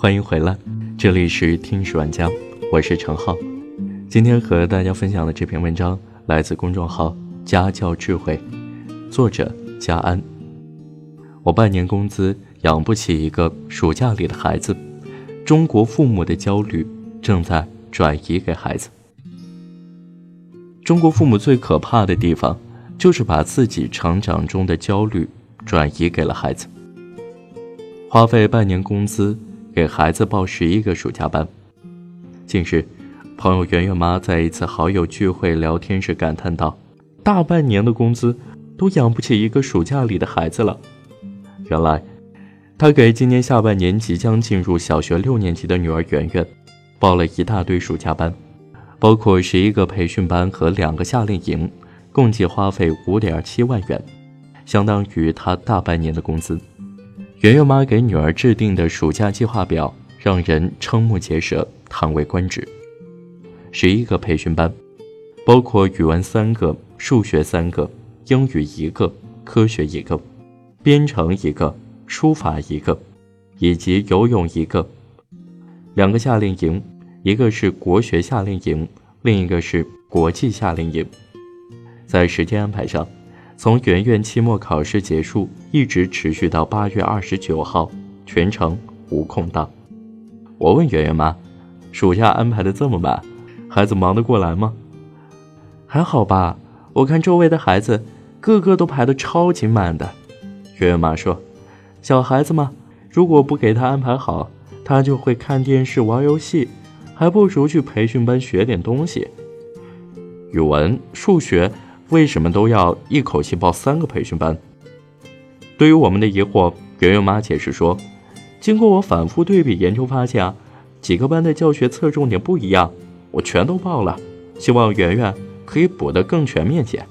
欢迎回来，这里是听史玩家，我是陈浩。今天和大家分享的这篇文章来自公众号“家教智慧”，作者佳安。我半年工资养不起一个暑假里的孩子，中国父母的焦虑正在转移给孩子。中国父母最可怕的地方，就是把自己成长中的焦虑转移给了孩子，花费半年工资。给孩子报十一个暑假班。近日，朋友圆圆妈在一次好友聚会聊天时感叹道：“大半年的工资都养不起一个暑假里的孩子了。”原来，她给今年下半年即将进入小学六年级的女儿圆圆报了一大堆暑假班，包括十一个培训班和两个夏令营，共计花费五点七万元，相当于她大半年的工资。圆圆妈给女儿制定的暑假计划表让人瞠目结舌、叹为观止。十一个培训班，包括语文三个、数学三个、英语一个、科学一个、编程一个、书法一个，以及游泳一个。两个夏令营，一个是国学夏令营，另一个是国际夏令营。在时间安排上。从圆圆期末考试结束，一直持续到八月二十九号，全程无空档。我问圆圆妈：“暑假安排的这么满，孩子忙得过来吗？”还好吧，我看周围的孩子，个个都排得超级满的。圆圆妈说：“小孩子嘛，如果不给他安排好，他就会看电视、玩游戏，还不如去培训班学点东西。语文、数学。”为什么都要一口气报三个培训班？对于我们的疑惑，圆圆妈解释说：“经过我反复对比研究发现啊，几个班的教学侧重点不一样，我全都报了，希望圆圆可以补得更全面些。”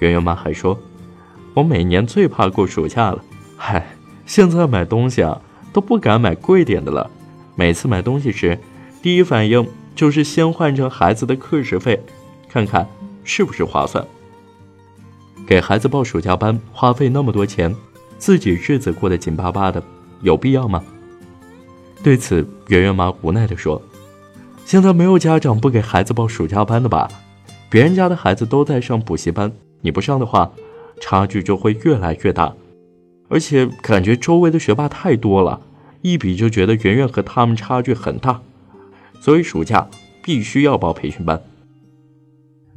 圆圆妈还说：“我每年最怕过暑假了，嗨，现在买东西啊都不敢买贵点的了，每次买东西时，第一反应就是先换成孩子的课时费，看看。”是不是划算？给孩子报暑假班花费那么多钱，自己日子过得紧巴巴的，有必要吗？对此，圆圆妈无奈地说：“现在没有家长不给孩子报暑假班的吧？别人家的孩子都在上补习班，你不上的话，差距就会越来越大。而且感觉周围的学霸太多了，一比就觉得圆圆和他们差距很大，所以暑假必须要报培训班。”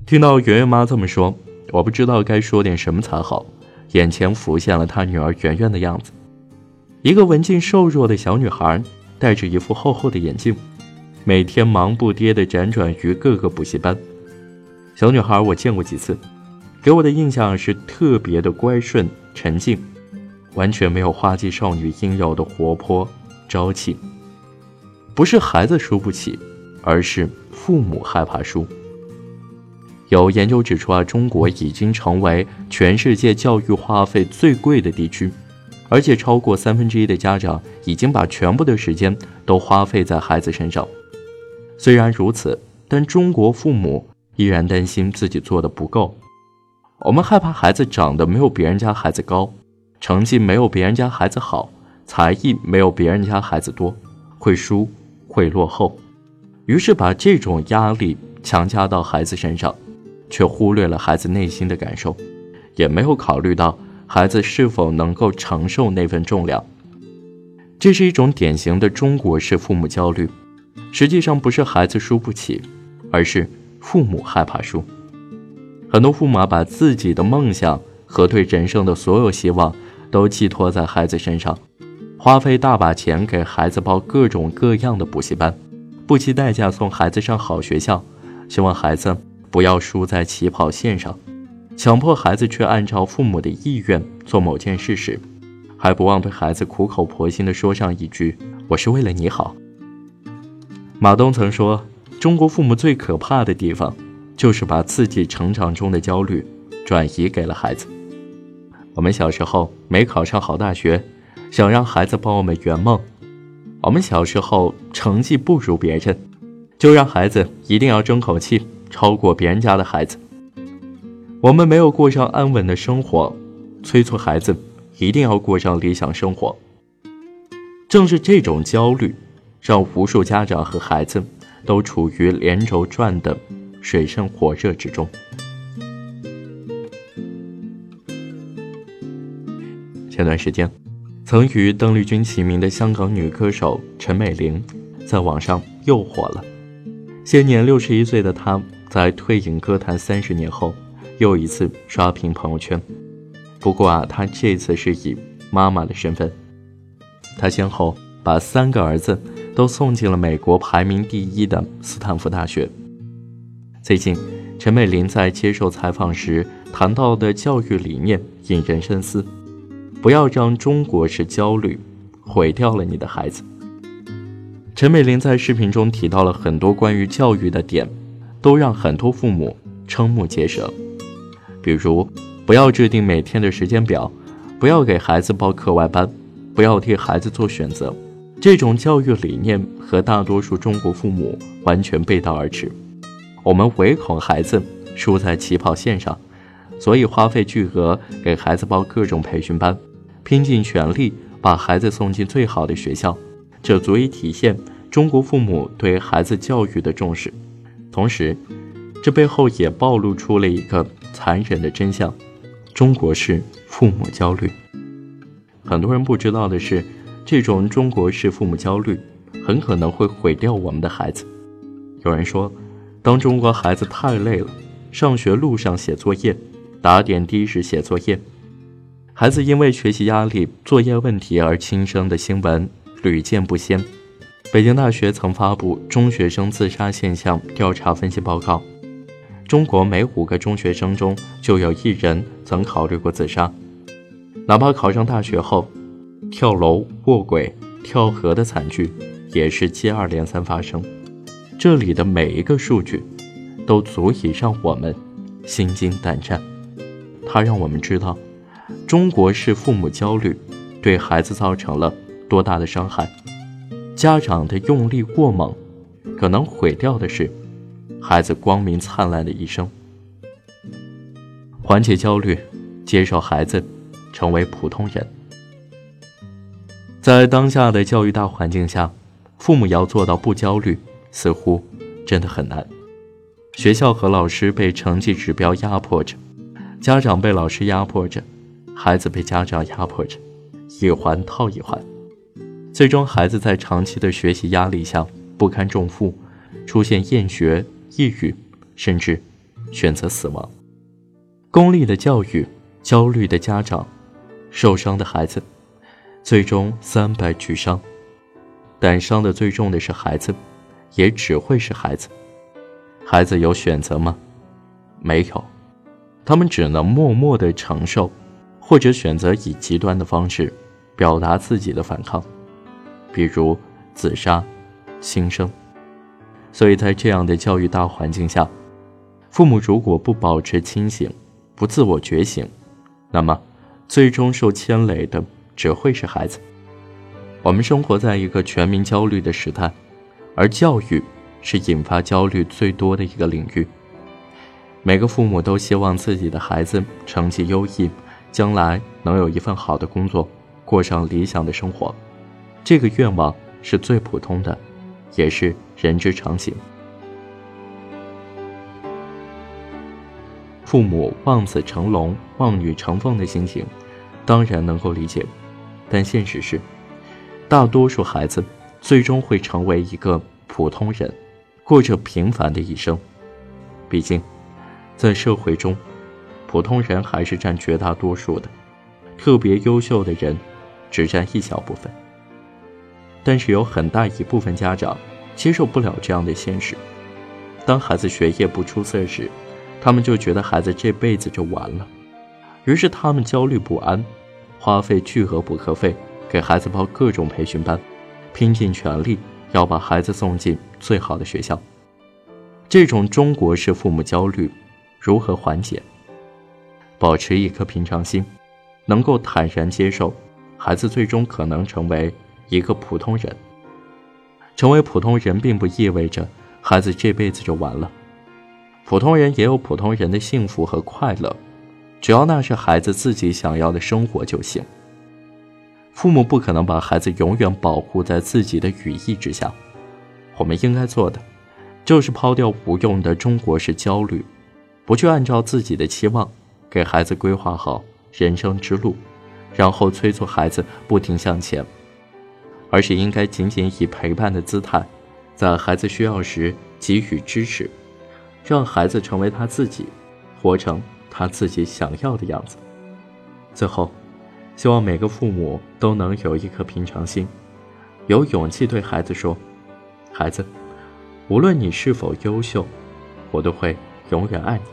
听到圆圆妈这么说，我不知道该说点什么才好。眼前浮现了她女儿圆圆的样子，一个文静瘦弱的小女孩，戴着一副厚厚的眼镜，每天忙不迭地辗转于各个补习班。小女孩我见过几次，给我的印象是特别的乖顺沉静，完全没有花季少女应有的活泼朝气。不是孩子输不起，而是父母害怕输。有研究指出啊，中国已经成为全世界教育花费最贵的地区，而且超过三分之一的家长已经把全部的时间都花费在孩子身上。虽然如此，但中国父母依然担心自己做的不够。我们害怕孩子长得没有别人家孩子高，成绩没有别人家孩子好，才艺没有别人家孩子多，会输会落后，于是把这种压力强加到孩子身上。却忽略了孩子内心的感受，也没有考虑到孩子是否能够承受那份重量。这是一种典型的中国式父母焦虑，实际上不是孩子输不起，而是父母害怕输。很多父母把自己的梦想和对人生的所有希望都寄托在孩子身上，花费大把钱给孩子报各种各样的补习班，不惜代价送孩子上好学校，希望孩子。不要输在起跑线上，强迫孩子去按照父母的意愿做某件事时，还不忘对孩子苦口婆心地说上一句：“我是为了你好。”马东曾说：“中国父母最可怕的地方，就是把自己成长中的焦虑转移给了孩子。”我们小时候没考上好大学，想让孩子帮我们圆梦；我们小时候成绩不如别人，就让孩子一定要争口气。超过别人家的孩子，我们没有过上安稳的生活，催促孩子一定要过上理想生活。正是这种焦虑，让无数家长和孩子都处于连轴转的水深火热之中。前段时间，曾与邓丽君齐名的香港女歌手陈美玲，在网上又火了。现年六十一岁的她，在退隐歌坛三十年后，又一次刷屏朋友圈。不过啊，他这次是以妈妈的身份。他先后把三个儿子都送进了美国排名第一的斯坦福大学。最近，陈美玲在接受采访时谈到的教育理念引人深思。不要让中国式焦虑毁掉了你的孩子。陈美玲在视频中提到了很多关于教育的点，都让很多父母瞠目结舌。比如，不要制定每天的时间表，不要给孩子报课外班，不要替孩子做选择。这种教育理念和大多数中国父母完全背道而驰。我们唯恐孩子输在起跑线上，所以花费巨额给孩子报各种培训班。拼尽全力把孩子送进最好的学校，这足以体现中国父母对孩子教育的重视。同时，这背后也暴露出了一个残忍的真相：中国式父母焦虑。很多人不知道的是，这种中国式父母焦虑很可能会毁掉我们的孩子。有人说，当中国孩子太累了，上学路上写作业，打点滴时写作业。孩子因为学习压力、作业问题而轻生的新闻屡见不鲜。北京大学曾发布中学生自杀现象调查分析报告，中国每五个中学生中就有一人曾考虑过自杀。哪怕考上大学后，跳楼、卧轨、跳河的惨剧也是接二连三发生。这里的每一个数据，都足以让我们心惊胆战。它让我们知道。中国式父母焦虑，对孩子造成了多大的伤害？家长的用力过猛，可能毁掉的是孩子光明灿烂的一生。缓解焦虑，接受孩子成为普通人。在当下的教育大环境下，父母要做到不焦虑，似乎真的很难。学校和老师被成绩指标压迫着，家长被老师压迫着。孩子被家长压迫着，一环套一环，最终孩子在长期的学习压力下不堪重负，出现厌学、抑郁，甚至选择死亡。功利的教育，焦虑的家长，受伤的孩子，最终三败俱伤。但伤的最重的是孩子，也只会是孩子。孩子有选择吗？没有，他们只能默默的承受。或者选择以极端的方式表达自己的反抗，比如自杀、轻生。所以在这样的教育大环境下，父母如果不保持清醒、不自我觉醒，那么最终受牵累的只会是孩子。我们生活在一个全民焦虑的时代，而教育是引发焦虑最多的一个领域。每个父母都希望自己的孩子成绩优异。将来能有一份好的工作，过上理想的生活，这个愿望是最普通的，也是人之常情。父母望子成龙、望女成凤的心情，当然能够理解，但现实是，大多数孩子最终会成为一个普通人，过着平凡的一生。毕竟，在社会中。普通人还是占绝大多数的，特别优秀的人只占一小部分。但是有很大一部分家长接受不了这样的现实。当孩子学业不出色时，他们就觉得孩子这辈子就完了，于是他们焦虑不安，花费巨额补课费给孩子报各种培训班，拼尽全力要把孩子送进最好的学校。这种中国式父母焦虑如何缓解？保持一颗平常心，能够坦然接受，孩子最终可能成为一个普通人。成为普通人并不意味着孩子这辈子就完了，普通人也有普通人的幸福和快乐，只要那是孩子自己想要的生活就行。父母不可能把孩子永远保护在自己的羽翼之下。我们应该做的，就是抛掉无用的中国式焦虑，不去按照自己的期望给孩子规划好人生之路，然后催促孩子不停向前，而是应该仅仅以陪伴的姿态，在孩子需要时给予支持，让孩子成为他自己，活成他自己想要的样子。最后，希望每个父母都能有一颗平常心，有勇气对孩子说。孩子，无论你是否优秀，我都会永远爱你。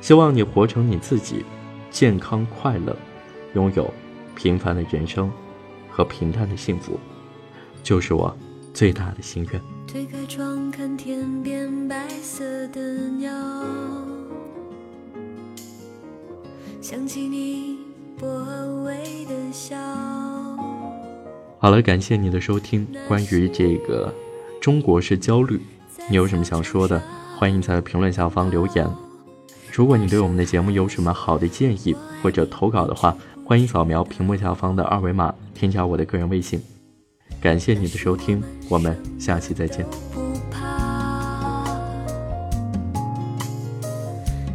希望你活成你自己，健康快乐，拥有平凡的人生和平淡的幸福，就是我最大的心愿。推开窗看天边白色的鸟，想起你薄微的笑。好了，感谢你的收听。关于这个。中国式焦虑，你有什么想说的？欢迎在评论下方留言。如果你对我们的节目有什么好的建议或者投稿的话，欢迎扫描屏幕下方的二维码，添加我的个人微信。感谢你的收听，我们下期再见。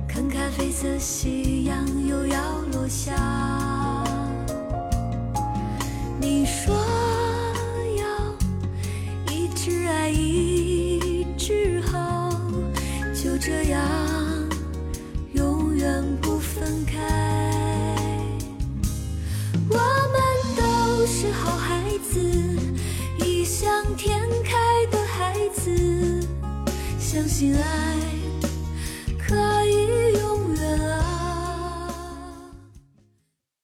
看咖啡色夕阳又要落下，你说。这样相信爱。